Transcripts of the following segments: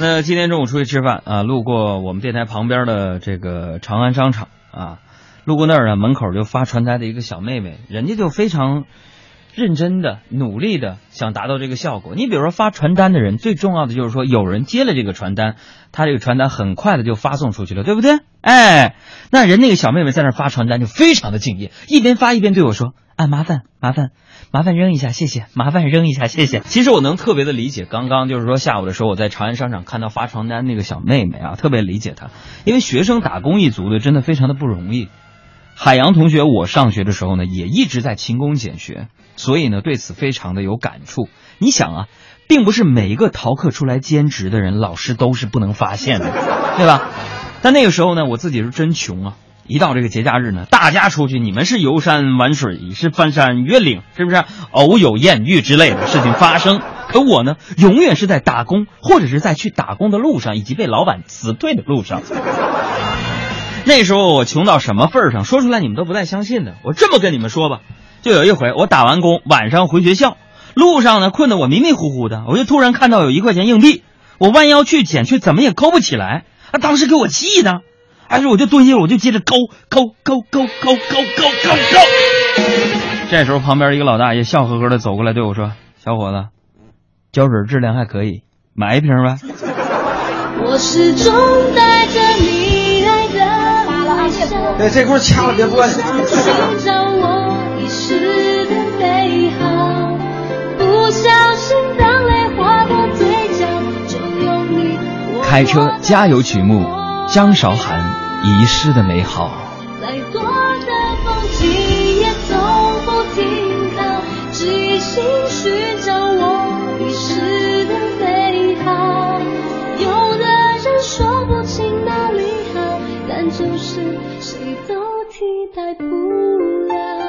那今天中午出去吃饭啊，路过我们电台旁边的这个长安商场啊，路过那儿呢，门口就发传单的一个小妹妹，人家就非常认真的、努力的想达到这个效果。你比如说发传单的人，最重要的就是说有人接了这个传单，他这个传单很快的就发送出去了，对不对？哎，那人那个小妹妹在那发传单就非常的敬业，一边发一边对我说：“啊，麻烦麻烦。”麻烦扔一下，谢谢。麻烦扔一下，谢谢。其实我能特别的理解，刚刚就是说下午的时候，我在长安商场看到发传单那个小妹妹啊，特别理解她，因为学生打工一族的真的非常的不容易。海洋同学，我上学的时候呢，也一直在勤工俭学，所以呢，对此非常的有感触。你想啊，并不是每一个逃课出来兼职的人，老师都是不能发现的，对吧？但那个时候呢，我自己是真穷啊。一到这个节假日呢，大家出去，你们是游山玩水，是翻山越岭，是不是？偶有艳遇之类的事情发生，可我呢，永远是在打工，或者是在去打工的路上，以及被老板辞退的路上。那时候我穷到什么份儿上？说出来你们都不带相信的。我这么跟你们说吧，就有一回我打完工，晚上回学校，路上呢困得我迷迷糊糊的，我就突然看到有一块钱硬币，我弯腰去捡，却怎么也勾不起来，啊，当时给我气的。哎，我就蹲下，我就接着勾勾勾勾勾勾勾勾勾。这时候，旁边一个老大爷笑呵呵的走过来对我说：“小伙子，胶水质量还可以，买一瓶呗。”我始终带着你爱的微笑。哎，这块掐了别关。开车加油曲目。张韶涵遗失的美好。再多的风景也从不停靠，只一心寻谁都替代不了。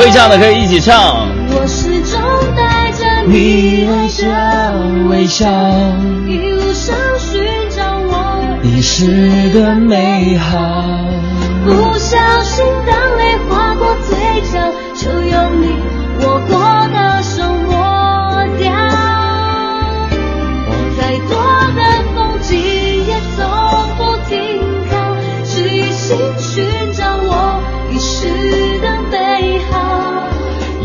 会唱的可以一起唱。我始终带着你微笑，微笑，一路上寻找我遗失的美好。不小心，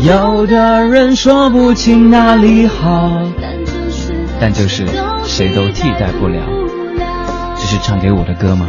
有的人说不清哪里好，但就是谁都替代不了。这是唱给我的歌吗？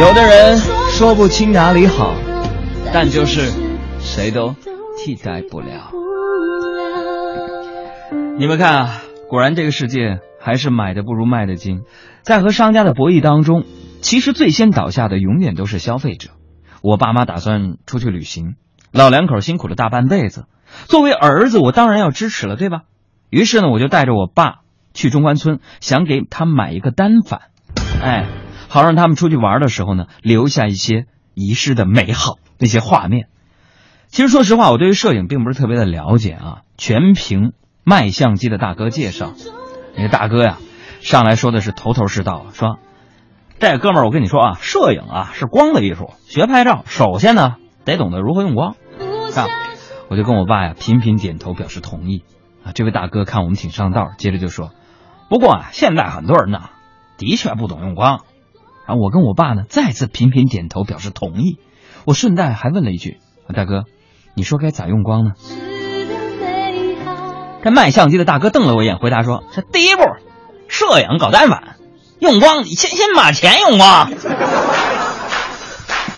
有的人说不清哪里好，但就是谁都替代不了。你们看啊，果然这个世界还是买的不如卖的精。在和商家的博弈当中，其实最先倒下的永远都是消费者。我爸妈打算出去旅行，老两口辛苦了大半辈子，作为儿子，我当然要支持了，对吧？于是呢，我就带着我爸去中关村，想给他买一个单反，哎。好让他们出去玩的时候呢，留下一些遗失的美好那些画面。其实说实话，我对于摄影并不是特别的了解啊，全凭卖相机的大哥介绍。那个大哥呀，上来说的是头头是道，说：“这哥们儿，我跟你说啊，摄影啊是光的艺术，学拍照首先呢得懂得如何用光。啊，我就跟我爸呀频频点头表示同意。啊，这位大哥看我们挺上道，接着就说：“不过啊，现在很多人呢的确不懂用光。”啊，我跟我爸呢再次频频点头表示同意。我顺带还问了一句：“大哥，你说该咋用光呢？”这卖相机的大哥瞪了我一眼，回答说：“这第一步，摄影搞单反，用光你先先把钱用光。”